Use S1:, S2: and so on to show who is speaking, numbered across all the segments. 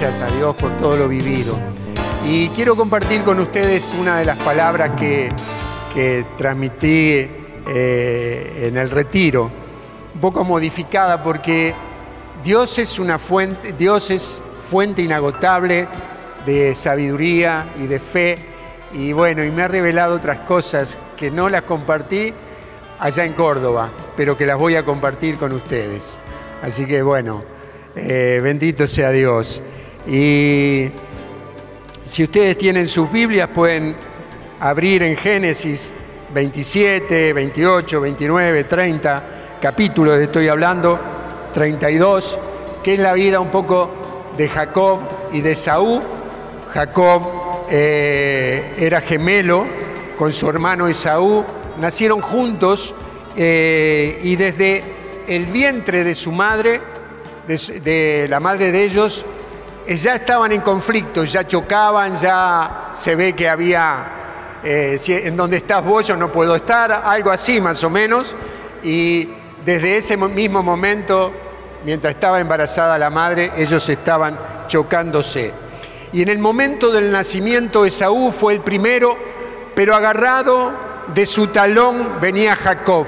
S1: gracias a Dios por todo lo vivido. Y quiero compartir con ustedes una de las palabras que, que transmití eh, en el retiro, un poco modificada porque Dios es una fuente, Dios es fuente inagotable de sabiduría y de fe. Y bueno, y me ha revelado otras cosas que no las compartí allá en Córdoba, pero que las voy a compartir con ustedes. Así que bueno, eh, bendito sea Dios. Y si ustedes tienen sus Biblias, pueden abrir en Génesis 27, 28, 29, 30 capítulos, estoy hablando, 32, que es la vida un poco de Jacob y de Saúl. Jacob eh, era gemelo con su hermano Esaú, nacieron juntos eh, y desde el vientre de su madre, de, la madre de ellos, ya estaban en conflicto, ya chocaban, ya se ve que había eh, en donde estás vos yo no puedo estar, algo así más o menos. Y desde ese mismo momento, mientras estaba embarazada la madre, ellos estaban chocándose. Y en el momento del nacimiento Esaú fue el primero, pero agarrado de su talón venía Jacob,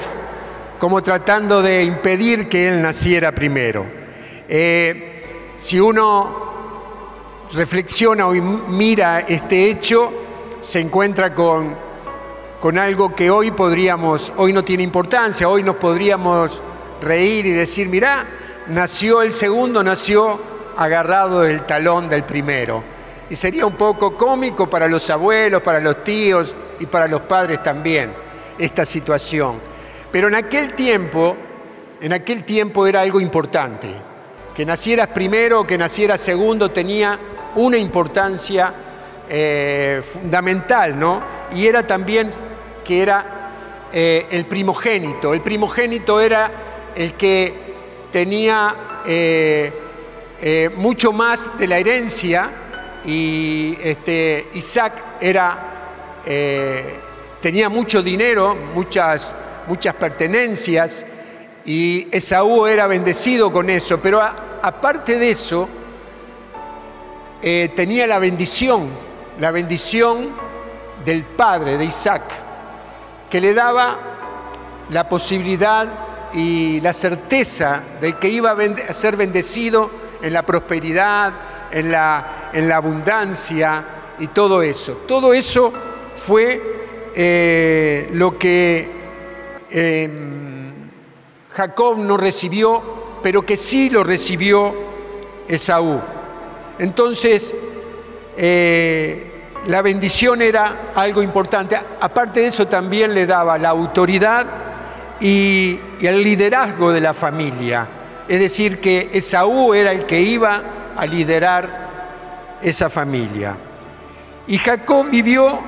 S1: como tratando de impedir que él naciera primero. Eh, si uno reflexiona o mira este hecho, se encuentra con, con algo que hoy podríamos, hoy no tiene importancia, hoy nos podríamos reír y decir, mirá, nació el segundo, nació agarrado del talón del primero. Y sería un poco cómico para los abuelos, para los tíos y para los padres también esta situación. Pero en aquel tiempo, en aquel tiempo era algo importante. Que nacieras primero o que nacieras segundo tenía una importancia eh, fundamental, ¿no? Y era también que era eh, el primogénito. El primogénito era el que tenía eh, mucho más de la herencia y este, Isaac era, tenía mucho dinero, muchas, muchas pertenencias y Esaú era bendecido con eso, pero aparte de eso, tenía la bendición la bendición del padre de Isaac, que le daba la posibilidad y la certeza de que iba a ser bendecido en la prosperidad, en la, en la abundancia y todo eso. Todo eso fue eh, lo que em, Jacob no recibió, pero que sí lo recibió Esaú. Entonces, eh, la bendición era algo importante. Aparte de eso, también le daba la autoridad y, el liderazgo de la familia. Es decir, que Esaú era el que iba a liderar esa familia. Y Jacob vivió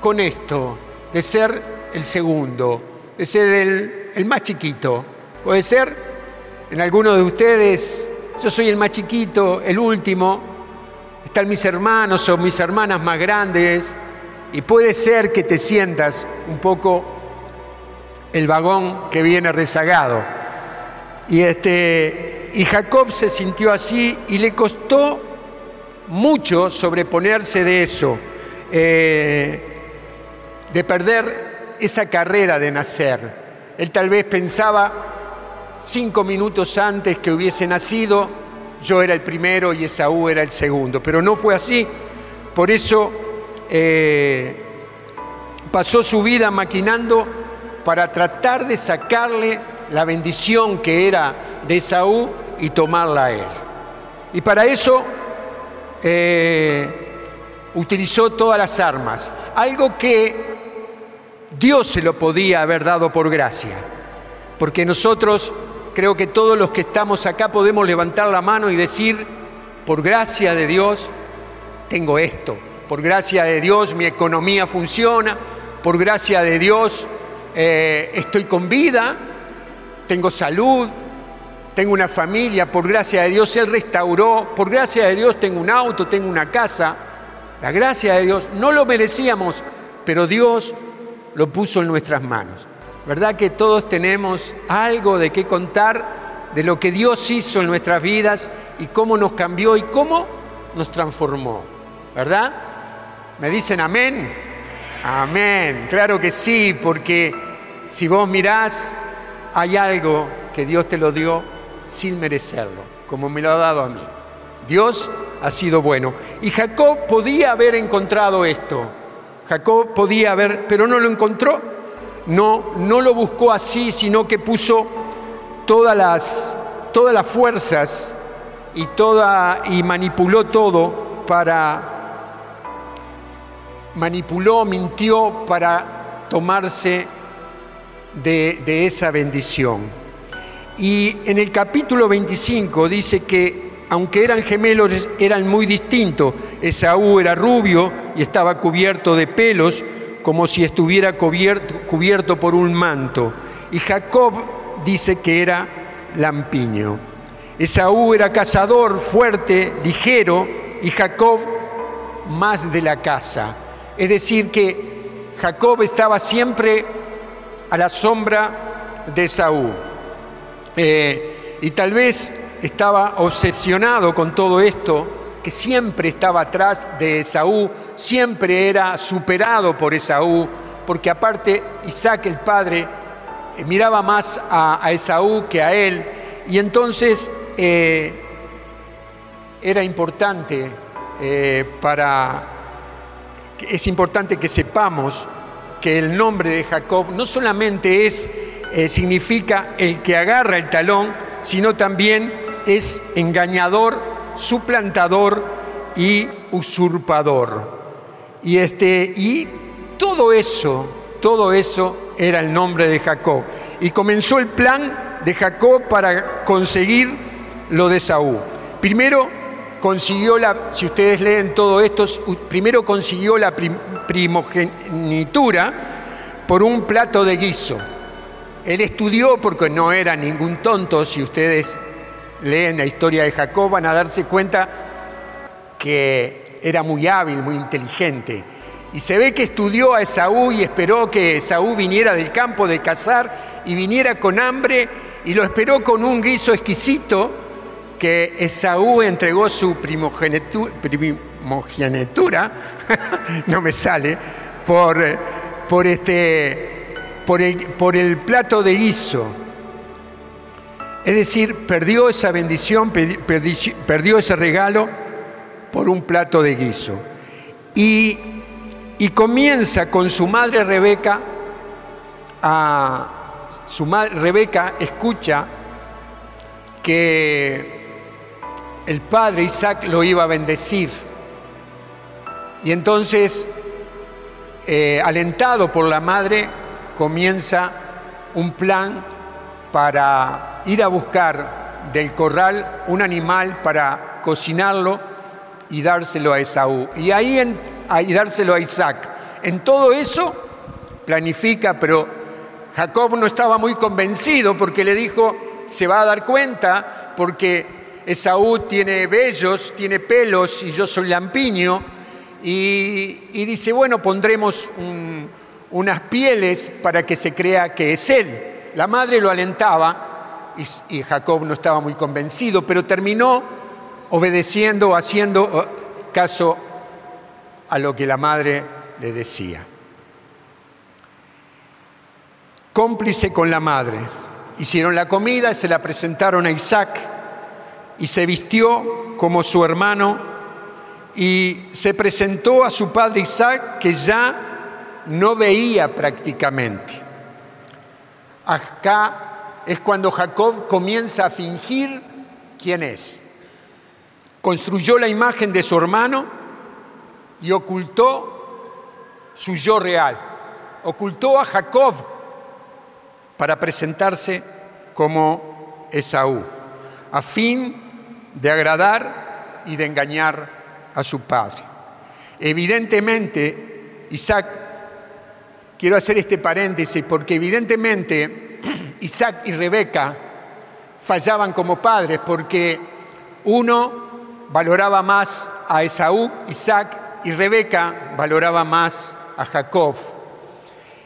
S1: con esto, de ser el segundo, de ser el, el más chiquito. Puede ser, en algunos de ustedes, yo soy el más chiquito, el último, están mis hermanos o mis hermanas más grandes y puede ser que te sientas un poco el vagón que viene rezagado. Y, este, y Jacob se sintió así y le costó mucho sobreponerse de eso, eh, de perder esa carrera de nacer. Él tal vez pensaba cinco minutos antes que hubiese nacido, yo era el primero y Esaú era el segundo, pero no fue así. Por eso eh, pasó su vida maquinando para tratar de sacarle la bendición que era de Esaú y tomarla a él. Y para eso eh, utilizó todas las armas, algo que Dios se lo podía haber dado por gracia, porque nosotros creo que todos los que estamos acá podemos levantar la mano y decir, por gracia de Dios, tengo esto, por gracia de Dios mi economía funciona, por gracia de Dios eh, estoy con vida, tengo salud, tengo una familia, por gracia de Dios Él restauró, por gracia de Dios tengo un auto, tengo una casa. La gracia de Dios no lo merecíamos, pero Dios lo puso en nuestras manos. ¿Verdad que todos tenemos algo de qué contar de lo que Dios hizo en nuestras vidas y cómo nos cambió y cómo nos transformó. ¿Verdad? ¿Me dicen amén? Amén. Claro que sí, porque si vos mirás, hay algo que Dios te lo dio sin merecerlo, como me lo ha dado a mí. Dios ha sido bueno. Y Jacob podía haber encontrado esto. Jacob podía haber, pero no lo encontró. No, no lo buscó así, sino que puso todas las, todas las fuerzas y, toda, y manipuló todo para, manipuló, mintió para tomarse de, de esa bendición. Y en el capítulo 25 dice que aunque eran gemelos, eran muy distintos. Esaú era rubio y estaba cubierto de pelos, como si estuviera cubierto, cubierto por un manto. Y Jacob dice que era lampiño. Esaú era cazador, fuerte, ligero, y Jacob más de la casa. Es decir, que Jacob estaba siempre a la sombra de Esaú. Eh, y tal vez estaba obsesionado con todo esto, que siempre estaba atrás de Esaú, siempre era superado por Esaú, porque aparte Isaac el padre eh, miraba más a, Esaú que a él, y entonces eh, era importante eh, para, es importante que sepamos que el nombre de Jacob no solamente es, significa el que agarra el talón, sino también es engañador, suplantador y usurpador. Y, este, y todo eso, todo eso era el nombre de Jacob. Y comenzó el plan de Jacob para conseguir lo de Saúl. Primero consiguió la, si ustedes leen todo esto, primero consiguió la primogenitura por un plato de guiso. Él estudió porque no era ningún tonto, si ustedes leen la historia de Jacob van a darse cuenta que era muy hábil, muy inteligente. Y se ve que estudió a Esaú y esperó que Esaú viniera del campo de cazar y viniera con hambre y lo esperó con un guiso exquisito que Esaú entregó su primogenitura, no me sale, por, por, este, por, el, por el plato de guiso. Es decir, perdió esa bendición, perdió ese regalo por un plato de guiso. Y, comienza con su madre Rebeca a... Su madre Rebeca escucha que el padre Isaac lo iba a bendecir. Y entonces, eh, alentado por la madre, comienza un plan para ir a buscar del corral un animal para cocinarlo y dárselo a Esaú. Y ahí y dárselo a Isaac. En todo eso planifica, pero Jacob no estaba muy convencido porque le dijo, se va a dar cuenta porque Esaú tiene vellos, tiene pelos y yo soy lampiño. Y, dice, bueno, pondremos unas pieles para que se crea que es él. La madre lo alentaba y, Jacob no estaba muy convencido, pero terminó obedeciendo, haciendo caso a lo que la madre le decía. Cómplice con la madre. Hicieron la comida, se la presentaron a Isaac y se vistió como su hermano y se presentó a su padre Isaac que ya no veía prácticamente. Acá es cuando Jacob comienza a fingir quién es. Construyó la imagen de su hermano y ocultó su yo real. Ocultó a Jacob para presentarse como Esaú, a fin de agradar y de engañar a su padre. Evidentemente, Isaac Quiero hacer este paréntesis porque evidentemente Isaac y Rebeca fallaban como padres porque uno valoraba más a Esaú, Isaac, y Rebeca valoraba más a Jacob.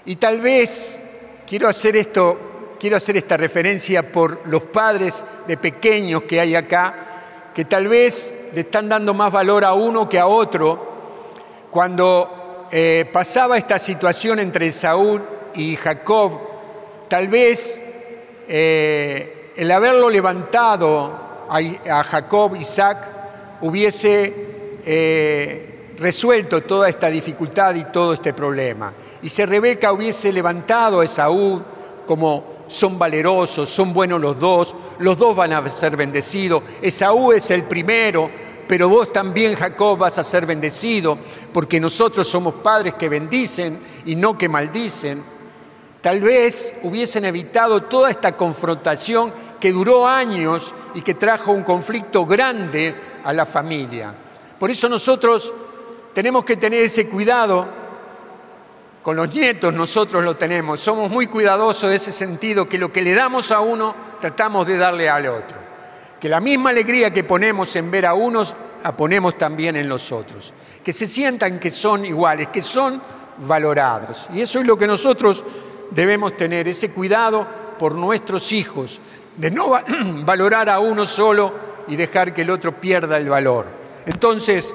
S1: Y tal vez quiero hacer esto quiero hacer esta referencia por los padres de pequeños que hay acá, que tal vez le están dando más valor a uno que a otro. Cuando eh, pasaba esta situación entre Saúl y Jacob, tal vez eh, el haberlo levantado a, Jacob, Isaac, hubiese eh, resuelto toda esta dificultad y todo este problema. Y si Rebeca hubiese levantado a Esaú como son valerosos, son buenos los dos, los dos van a ser bendecidos, Esaú es el primero, pero vos también, Jacob, vas a ser bendecido, porque nosotros somos padres que bendicen y no que maldicen. Tal vez hubiesen evitado toda esta confrontación que duró años y que trajo un conflicto grande a la familia. Por eso nosotros tenemos que tener ese cuidado. Con los nietos nosotros lo tenemos. Somos muy cuidadosos de ese sentido, que lo que le damos a uno tratamos de darle al otro. Que la misma alegría que ponemos en ver a unos, la ponemos también en los otros. Que se sientan que son iguales, que son valorados. Y eso es lo que nosotros debemos tener, ese cuidado por nuestros hijos, de no valorar a uno solo y dejar que el otro pierda el valor. Entonces,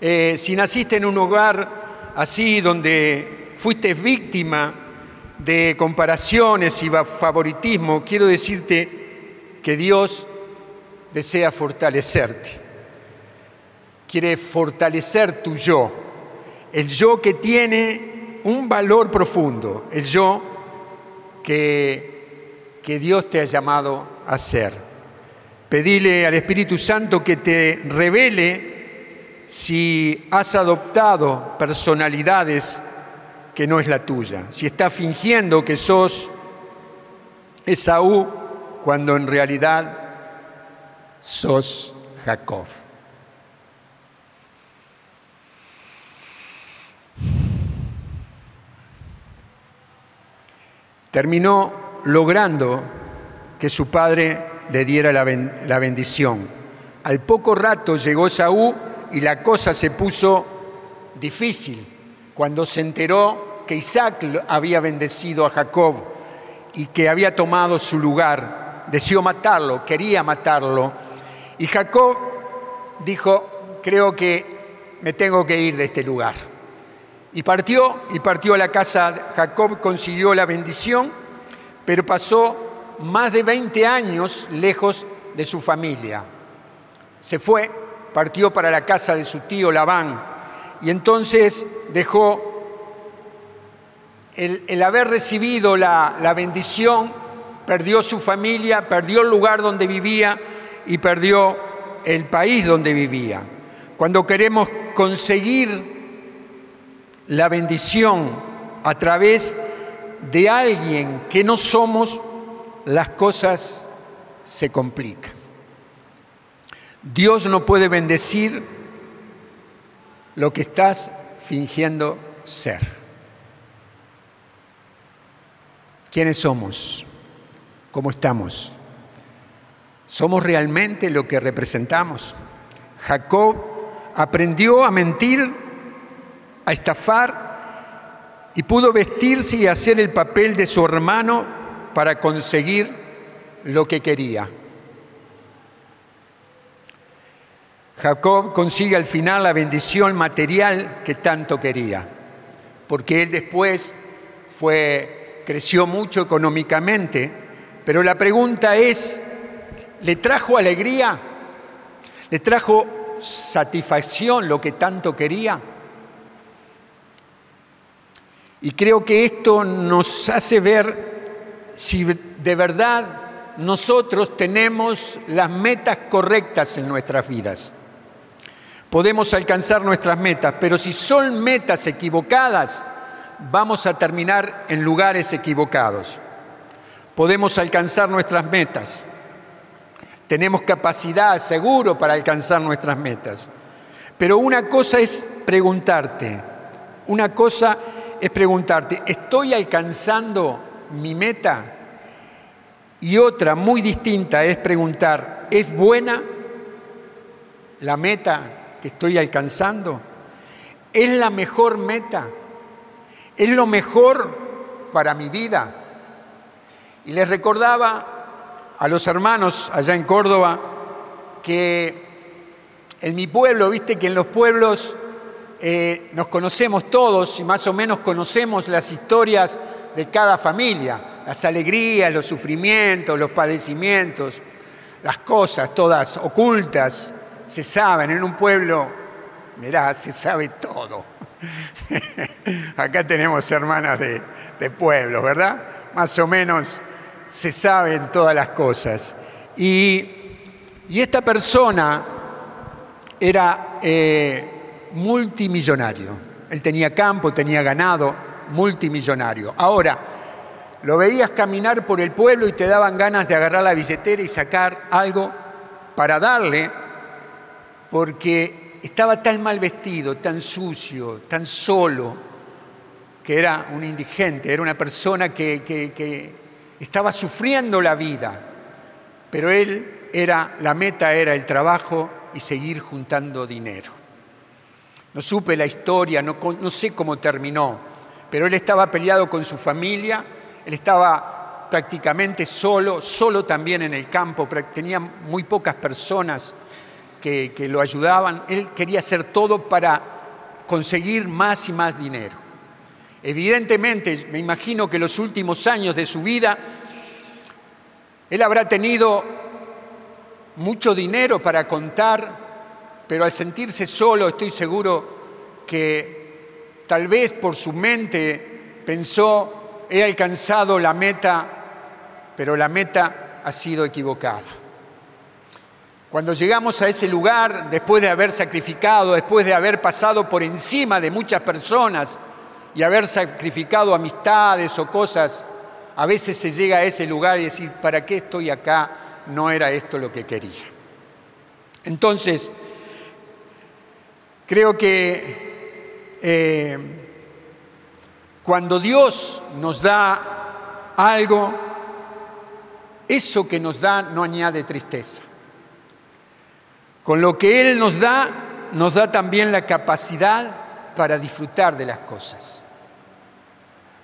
S1: eh, si naciste en un hogar así donde fuiste víctima de comparaciones y favoritismo, quiero decirte que Dios desea fortalecerte. Quiere fortalecer tu yo, el yo que tiene un valor profundo, el yo que que Dios te ha llamado a ser. Pedile al Espíritu Santo que te revele si has adoptado personalidades que no es la tuya, si estás fingiendo que sos Esaú cuando en realidad sos Jacob. Terminó logrando que su padre le diera la, bendición. Al poco rato llegó Saúl y la cosa se puso difícil cuando se enteró que Isaac había bendecido a Jacob y que había tomado su lugar. Deseó matarlo, quería matarlo. Y Jacob dijo, creo que me tengo que ir de este lugar. Y partió, y partió a la casa. Jacob consiguió la bendición pero pasó más de 20 años lejos de su familia. Se fue, partió para la casa de su tío Labán y entonces dejó el, haber recibido la, la bendición, perdió su familia, perdió el lugar donde vivía y perdió el país donde vivía. Cuando queremos conseguir la bendición a través de alguien que no somos, las cosas se complican. Dios no puede bendecir lo que estás fingiendo ser. ¿Quiénes somos? ¿Cómo estamos? ¿Somos realmente lo que representamos? Jacob aprendió a mentir, a estafar, y pudo vestirse y hacer el papel de su hermano para conseguir lo que quería. Jacob consigue al final la bendición material que tanto quería, porque él después fue, creció mucho económicamente, pero la pregunta es, ¿le trajo alegría? ¿Le trajo satisfacción lo que tanto quería? Y creo que esto nos hace ver si de verdad nosotros tenemos las metas correctas en nuestras vidas. Podemos alcanzar nuestras metas, pero si son metas equivocadas, vamos a terminar en lugares equivocados. Podemos alcanzar nuestras metas. Tenemos capacidad, seguro, para alcanzar nuestras metas. Pero una cosa es preguntarte, una cosa es preguntarte, ¿estoy alcanzando mi meta? Y otra muy distinta es preguntar, ¿es buena la meta que estoy alcanzando? ¿Es la mejor meta? ¿Es lo mejor para mi vida? Y les recordaba a los hermanos allá en Córdoba que en mi pueblo, viste que en los pueblos eh, nos conocemos todos y más o menos conocemos las historias de cada familia, las alegrías, los sufrimientos, los padecimientos, las cosas todas ocultas, se saben. En un pueblo, mirá, se sabe todo. Acá tenemos hermanas de, de pueblo, ¿verdad? Más o menos se saben todas las cosas. Y, esta persona era eh, multimillonario. Él tenía campo, tenía ganado, multimillonario. Ahora, lo veías caminar por el pueblo y te daban ganas de agarrar la billetera y sacar algo para darle, porque estaba tan mal vestido, tan sucio, tan solo, que era un indigente, era una persona que estaba sufriendo la vida, pero él era, la meta era el trabajo y seguir juntando dinero. No supe la historia, no, sé cómo terminó, pero él estaba peleado con su familia, él estaba prácticamente solo, solo también en el campo, tenía muy pocas personas que, que lo ayudaban, él quería hacer todo para conseguir más y más dinero. Evidentemente, me imagino que los últimos años de su vida, él habrá tenido mucho dinero para contar, pero al sentirse solo, estoy seguro que tal vez por su mente pensó, he alcanzado la meta, pero la meta ha sido equivocada. Cuando llegamos a ese lugar, después de haber sacrificado, después de haber pasado por encima de muchas personas, y haber sacrificado amistades o cosas, a veces se llega a ese lugar y decir, ¿para qué estoy acá? No era esto lo que quería. Entonces, creo que eh, cuando Dios nos da algo, eso que nos da no añade tristeza. Con lo que Él nos da, nos da también la capacidad para disfrutar de las cosas.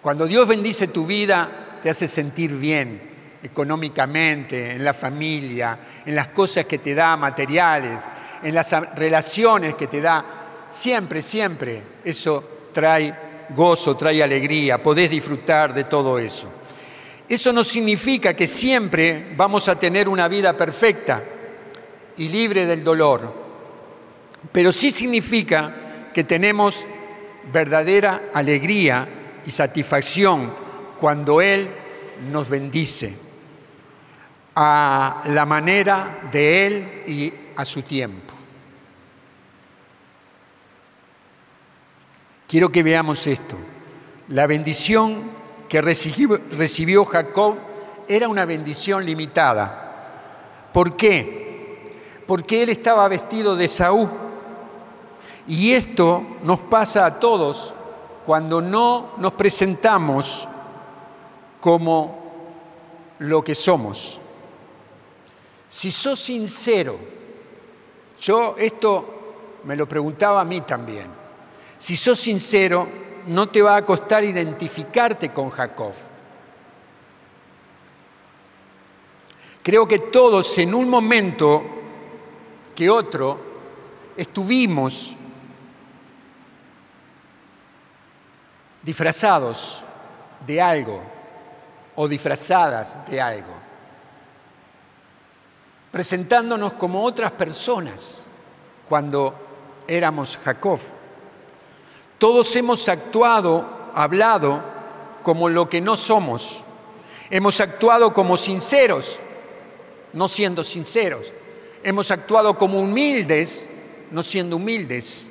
S1: Cuando Dios bendice tu vida, te hace sentir bien económicamente, en la familia, en las cosas que te da materiales, en las relaciones que te da. Siempre, siempre eso trae gozo, trae alegría, podés disfrutar de todo eso. Eso no significa que siempre vamos a tener una vida perfecta y libre del dolor, pero sí significa que tenemos verdadera alegría y satisfacción cuando Él nos bendice a la manera de Él y a su tiempo. Quiero que veamos esto. La bendición que recibió, Jacob era una bendición limitada. ¿Por qué? Porque él estaba vestido de Saúl y esto nos pasa a todos cuando no nos presentamos como lo que somos. Si sos sincero, yo esto me lo preguntaba a mí también, si sos sincero, no te va a costar identificarte con Jacob. Creo que todos en un momento que otro estuvimos disfrazados de algo o disfrazadas de algo, presentándonos como otras personas cuando éramos Jacob. Todos hemos actuado, hablado como lo que no somos. Hemos actuado como sinceros, no siendo sinceros. Hemos actuado como humildes, no siendo humildes.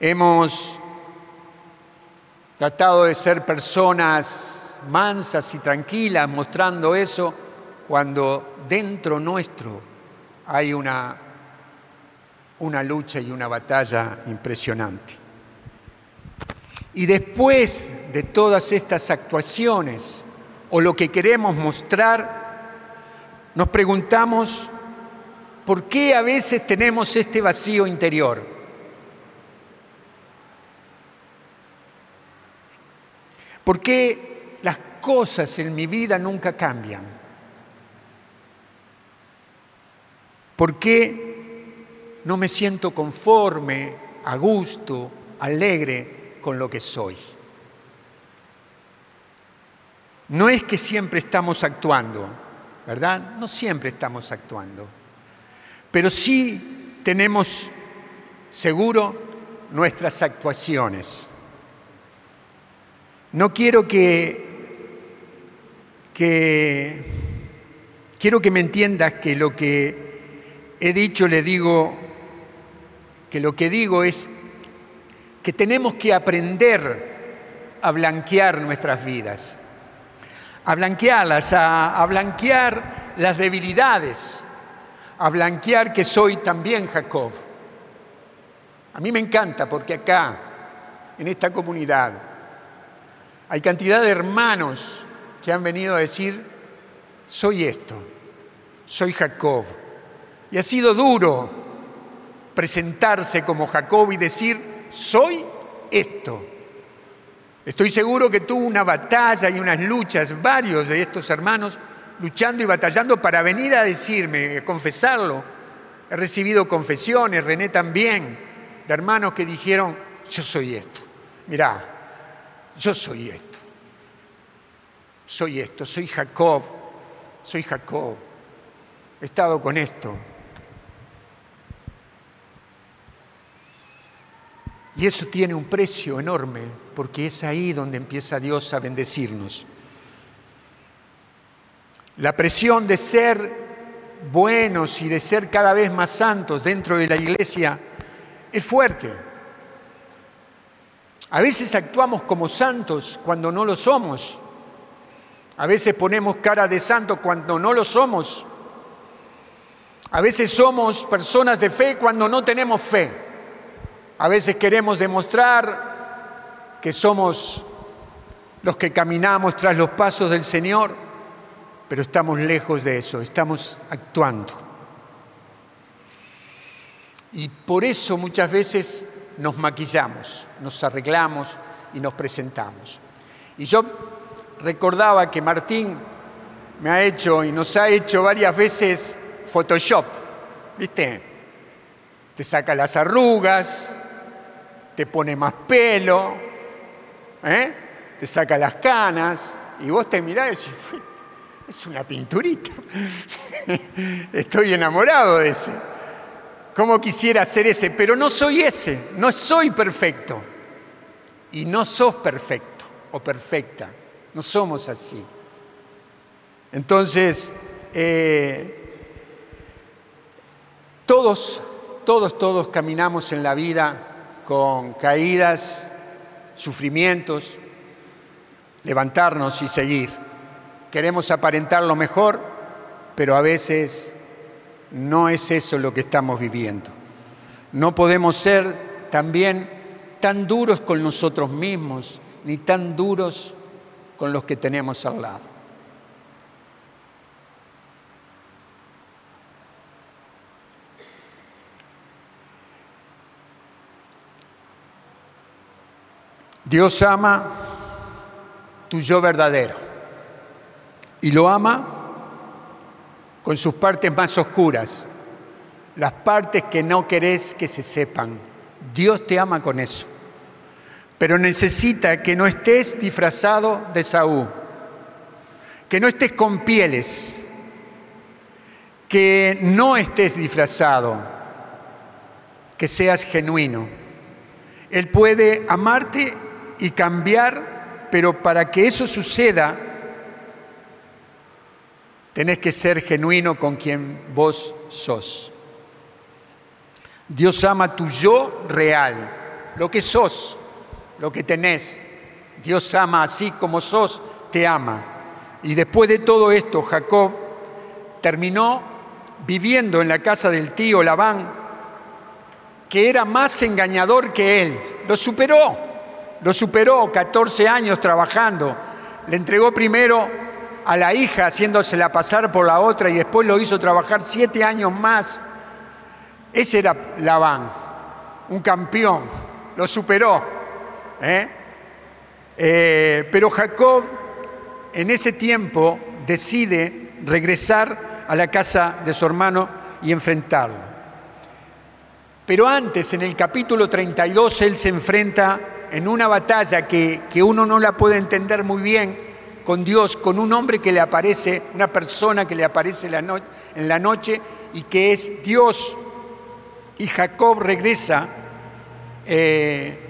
S1: Hemos tratado de ser mansas y tranquilas, mostrando eso, cuando dentro nuestro hay una, una lucha y una batalla impresionante. Y después de todas estas actuaciones o lo que queremos mostrar, nos preguntamos por qué a veces tenemos este vacío interior. ¿Por qué cosas en mi vida nunca cambian? ¿Por qué no me siento conforme, a gusto, alegre con lo que soy? No es que siempre estamos actuando, ¿verdad? No siempre estamos actuando, pero sí tenemos seguro nuestras actuaciones. No quiero que, que quiero que me entiendas que lo que he dicho le digo que lo que digo es que tenemos que aprender a blanquear nuestras vidas a blanquearlas, a, blanquear las debilidades, a blanquear que soy también Jacob. A mí me encanta porque acá, en esta comunidad, hay cantidad de hermanos que han venido a decir, soy esto, soy Jacob. Y ha sido duro presentarse como Jacob y decir, soy esto. Estoy seguro que tuvo una batalla y unas luchas, varios de estos hermanos luchando y batallando para venir a decirme, a confesarlo. He recibido confesiones, René también, de hermanos que dijeron, yo soy esto. Mirá, yo soy esto. Soy esto, soy Jacob, soy Jacob. He estado con esto. Y eso tiene un precio enorme, porque es ahí donde empieza Dios a bendecirnos. La presión de ser buenos y de ser cada vez más santos dentro de la iglesia es fuerte. A veces actuamos como santos cuando no lo somos. A veces ponemos cara de santo cuando no lo somos. A veces somos personas de fe cuando no tenemos fe. A veces queremos demostrar que somos los que caminamos tras los pasos del Señor, pero estamos lejos de eso, estamos actuando. Y por eso muchas veces nos maquillamos, nos arreglamos y nos presentamos. Y yo recordaba que Martín me ha hecho y nos ha hecho varias veces Photoshop, ¿viste? Te saca las arrugas, te pone más pelo, ¿eh? te saca las canas, y vos te mirás y decís, es una pinturita. Estoy enamorado de ese. ¿Cómo quisiera ser ese? Pero no soy ese, no soy perfecto. Y no sos perfecto o perfecta, no somos así. Entonces, eh, todos, todos, todos caminamos en la vida con caídas, sufrimientos, levantarnos y seguir. Queremos aparentar lo mejor, pero a veces no es eso lo que estamos viviendo. No podemos ser también tan duros con nosotros mismos, ni tan duros con los que tenemos al lado. Dios ama tu yo verdadero y lo ama con sus partes más oscuras, las partes que no querés que se sepan. Dios te ama con eso, pero necesita que no estés disfrazado de Saúl, que no estés con pieles, que no estés disfrazado, que seas genuino. Él puede amarte y cambiar, pero para que eso suceda, tenés que ser genuino con quien vos sos. Dios ama tu yo real, lo que sos, lo que tenés. Dios ama así como sos, te ama. Y después de todo esto, Jacob terminó viviendo en la casa del tío Labán, que era más engañador que él. Lo superó. Lo superó 14 años trabajando. Le entregó primero a la hija haciéndosela pasar por la otra y después lo hizo trabajar siete años más. Ese era Labán, un campeón, lo superó. ¿Eh? Eh, pero Jacob en ese tiempo decide regresar a la casa de su hermano y enfrentarlo. Pero antes, en el capítulo 32, él se enfrenta en una batalla que, uno no la puede entender muy bien con Dios, con un hombre que le aparece, una persona que le aparece en la noche y que es Dios. Y Jacob regresa eh,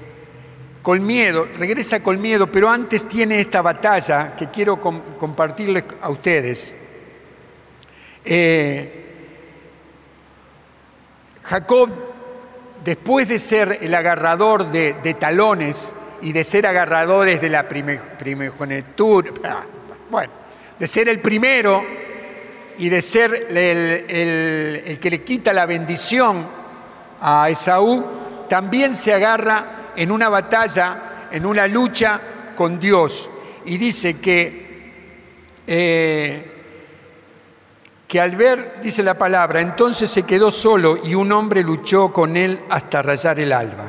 S1: con miedo, regresa con miedo, pero antes tiene esta batalla que quiero compartirles a ustedes. Eh, Jacob después de ser el agarrador de, talones y de ser agarradores de la primogenitura, bueno, de ser el primero y de ser el, el, que le quita la bendición a Esaú, también se agarra en una batalla, en una lucha con Dios. Y dice que eh, que al ver, dice la palabra, entonces se quedó solo y un hombre luchó con él hasta rayar el alba.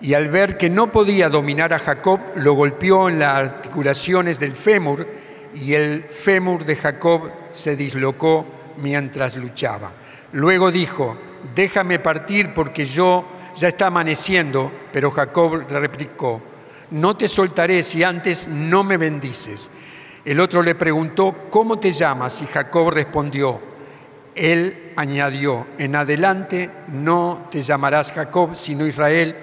S1: Y al ver que no podía dominar a Jacob, lo golpeó en las articulaciones del fémur y el fémur de Jacob se dislocó mientras luchaba. Luego dijo, déjame partir porque yo ya está amaneciendo, pero Jacob le replicó, no te soltaré si antes no me bendices. El otro le preguntó, ¿cómo te llamas? Y Jacob respondió, él añadió, en adelante no te llamarás Jacob, sino Israel,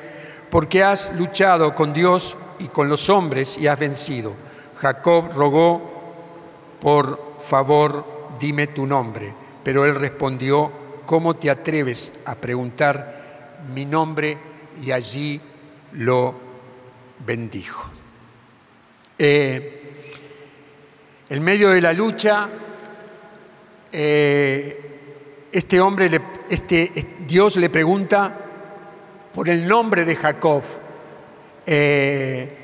S1: porque has luchado con Dios y con los hombres y has vencido. Jacob rogó, por favor, dime tu nombre. Pero él respondió, ¿cómo te atreves a preguntar mi nombre? Y allí lo bendijo. Eh, en medio de la lucha, eh, este hombre, este, Dios le pregunta por el nombre de Jacob. Eh,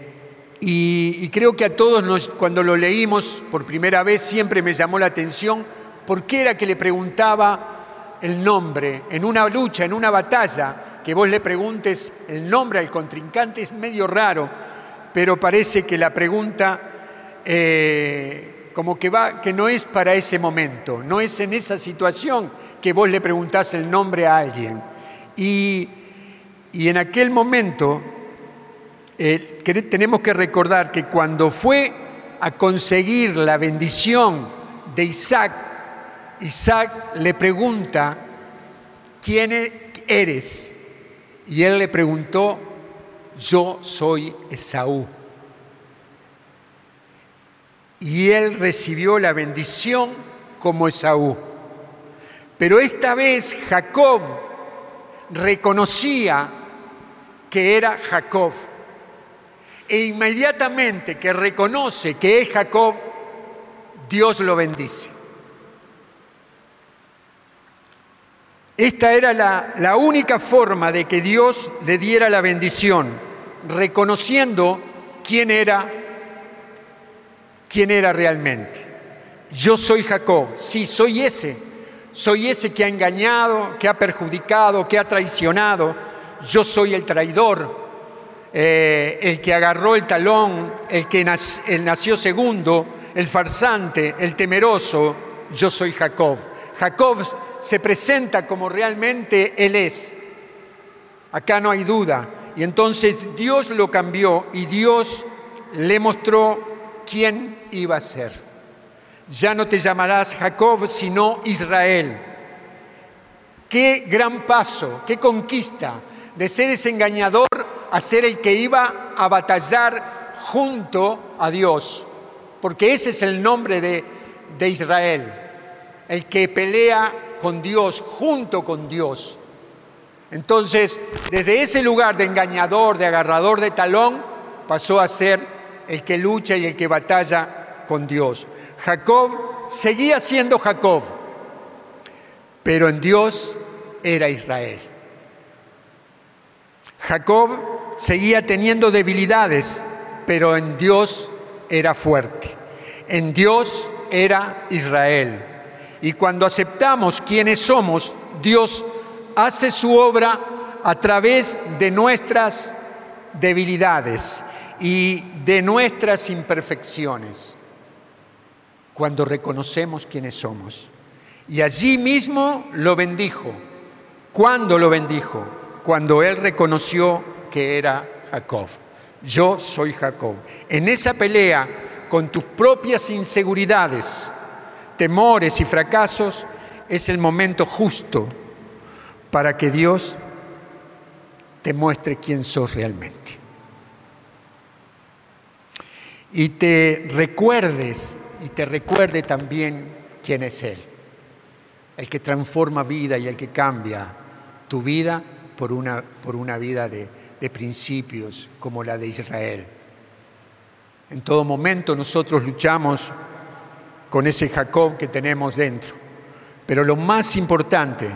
S1: y, creo que a todos cuando lo leímos por primera vez siempre me llamó la atención por qué era que le preguntaba el nombre en una lucha, en una batalla, que vos le preguntes el nombre al contrincante es medio raro, pero parece que la pregunta eh, como que, va, que no es para ese momento, no es en esa situación que vos le preguntás el nombre a alguien. Y, en aquel momento eh, tenemos que recordar que cuando fue a conseguir la bendición de Isaac, Isaac le pregunta, ¿quién e-, eres? Y él le preguntó, yo soy Esaú y él recibió la bendición como Esaú. Pero esta vez Jacob reconocía que era Jacob. E inmediatamente que reconoce que es Jacob, Dios lo bendice. Esta era la, única forma de que Dios le diera la bendición, reconociendo quién era quién era realmente. Yo soy Jacob, sí, soy ese, soy ese que ha engañado, que ha perjudicado, que ha traicionado. Yo soy el traidor, eh, el que agarró el talón, el que nació segundo, el farsante, el temeroso. Yo soy Jacob. Jacob se presenta como realmente él es. Acá no hay duda. Y entonces Dios lo cambió y Dios le mostró quién iba a ser. Ya no te llamarás Jacob, sino Israel. Qué gran paso, qué conquista de ser ese engañador a ser el que iba a batallar junto a Dios. Porque ese es el nombre de, de Israel, el que pelea con Dios, junto con Dios. Entonces, desde ese lugar de engañador, de agarrador de talón, pasó a ser el que lucha y el que batalla con Dios. Jacob seguía siendo Jacob, pero en Dios era Israel. Jacob seguía teniendo debilidades, pero en Dios era fuerte. En Dios era Israel. Y cuando aceptamos quiénes somos, Dios hace su obra a través de nuestras debilidades y de nuestras imperfecciones. cuando reconocemos quiénes somos. Y allí mismo lo bendijo. ¿Cuándo lo bendijo? Cuando él reconoció que era Jacob. Yo soy Jacob. En esa pelea con tus propias inseguridades, temores y fracasos, es el momento justo para que Dios te muestre quién sos realmente. Y te recuerdes y te recuerde también quién es Él, el que transforma vida y el que cambia tu vida por una, por una vida de, de principios como la de Israel. En todo momento nosotros luchamos con ese Jacob que tenemos dentro, pero lo más importante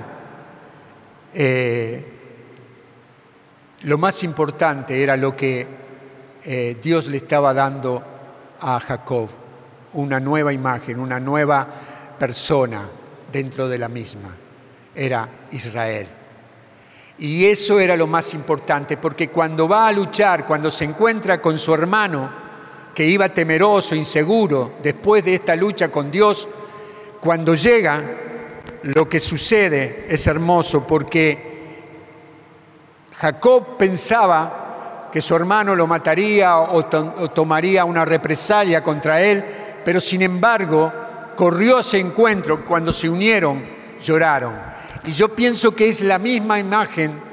S1: eh, lo más importante era lo que eh, Dios le estaba dando a Jacob, una nueva imagen, una nueva persona dentro de la misma. Era Israel. Y eso era lo más importante, porque cuando va a luchar, cuando se encuentra con su hermano, que iba temeroso, inseguro, después de esta lucha con Dios, cuando llega, lo que sucede es hermoso porque Jacob pensaba que su hermano lo mataría o, tomaría una represalia contra él, pero sin embargo corrió ese encuentro, cuando se unieron, lloraron. Y yo pienso que es la misma imagen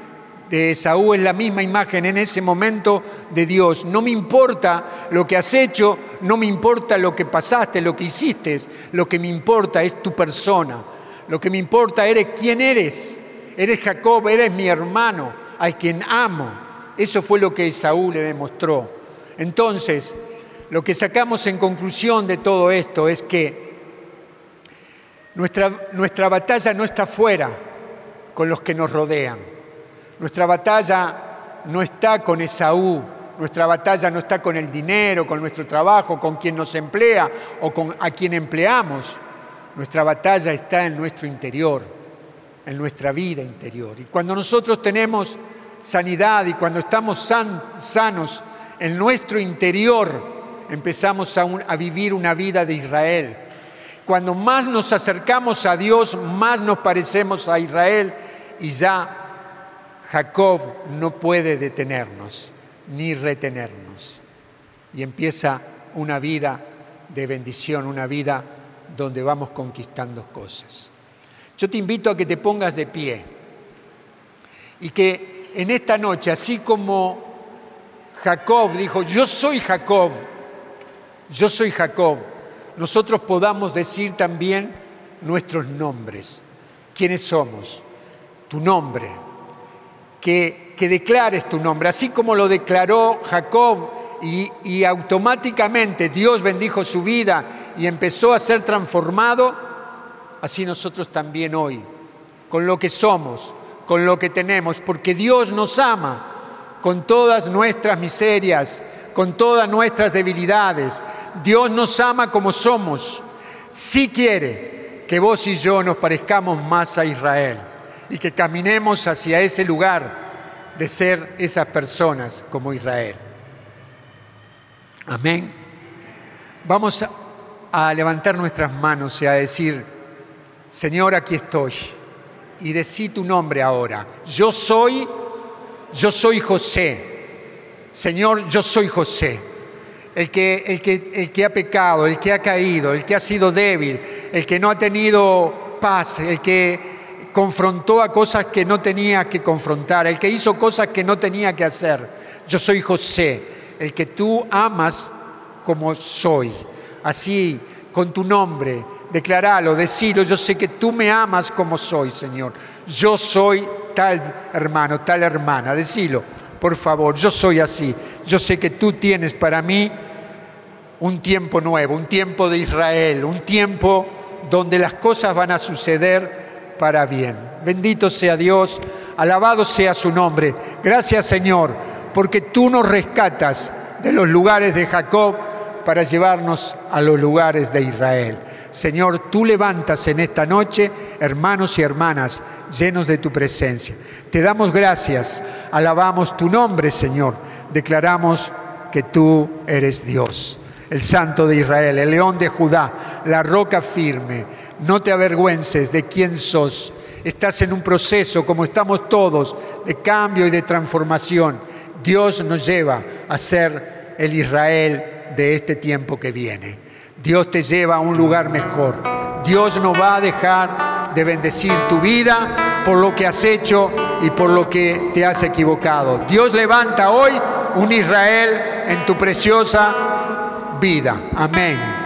S1: de Esaú, es la misma imagen en ese momento de Dios. No me importa lo que has hecho, no me importa lo que pasaste, lo que hiciste, lo que me importa es tu persona lo que me importa eres quién eres. Eres Jacob, eres mi hermano, al quien amo. Eso fue lo que Esaú le demostró. Entonces, lo que sacamos en conclusión de todo esto es que nuestra, nuestra batalla no está fuera con los que nos rodean. Nuestra batalla no está con Esaú, nuestra batalla no está con el dinero, con nuestro trabajo, con quien nos emplea o con a quien empleamos. Nuestra batalla está en nuestro interior, en nuestra vida interior. Y cuando nosotros tenemos sanidad y cuando estamos sanos en nuestro interior, empezamos a, a vivir una vida de Israel. Cuando más nos acercamos a Dios, más nos parecemos a Israel y ya Jacob no puede detenernos ni retenernos. Y empieza una vida de bendición, una vida donde vamos conquistando cosas. Yo te invito a que te pongas de pie y que en esta noche, así como Jacob dijo, yo soy Jacob, yo soy Jacob, nosotros podamos decir también nuestros nombres, quiénes somos, tu nombre, que, declares tu nombre, así como lo declaró Jacob y, automáticamente Dios bendijo su vida y empezó a ser transformado, así nosotros también hoy, con lo que somos, con lo que tenemos, porque Dios nos ama con todas nuestras miserias, con todas nuestras debilidades. Dios nos ama como somos. Si quiere que vos y yo nos parezcamos más a Israel y que caminemos hacia ese lugar de ser esas personas como Israel. Amén. Vamos a, levantar nuestras manos y a decir, Señor, aquí estoy. Y decí tu nombre ahora. Yo soy, yo soy José. Señor, yo soy José. El que, el, que, el que ha pecado, el que ha caído, el que ha sido débil, el que no ha tenido paz, el que confrontó a cosas que no tenía que confrontar, el que hizo cosas que no tenía que hacer. Yo soy José el que tú amas como soy. Así, con tu nombre, declaralo, decilo, yo sé que tú me amas como soy, Señor. Yo soy tal hermano, tal hermana, decilo, por favor, yo soy así. Yo sé que tú tienes para mí un tiempo nuevo, un tiempo de Israel, un tiempo donde las cosas van a suceder para bien. Bendito sea Dios, alabado sea su nombre. Gracias Señor porque tú nos rescatas de los lugares de Jacob para llevarnos a los lugares de Israel. Señor, tú levantas en esta noche hermanos y hermanas llenos de tu presencia. Te damos gracias, alabamos tu nombre, Señor. Declaramos que tú eres Dios. El Santo de Israel, el León de Judá, la roca firme. No te avergüences de quién sos. Estás en un proceso, como estamos todos, de cambio y de transformación. Dios nos lleva a ser el Israel de este tiempo que viene. Dios te lleva a un lugar mejor. Dios no va a dejar de bendecir tu vida por lo que has hecho y por lo que te has equivocado. Dios levanta hoy un Israel en tu preciosa vida. Amén.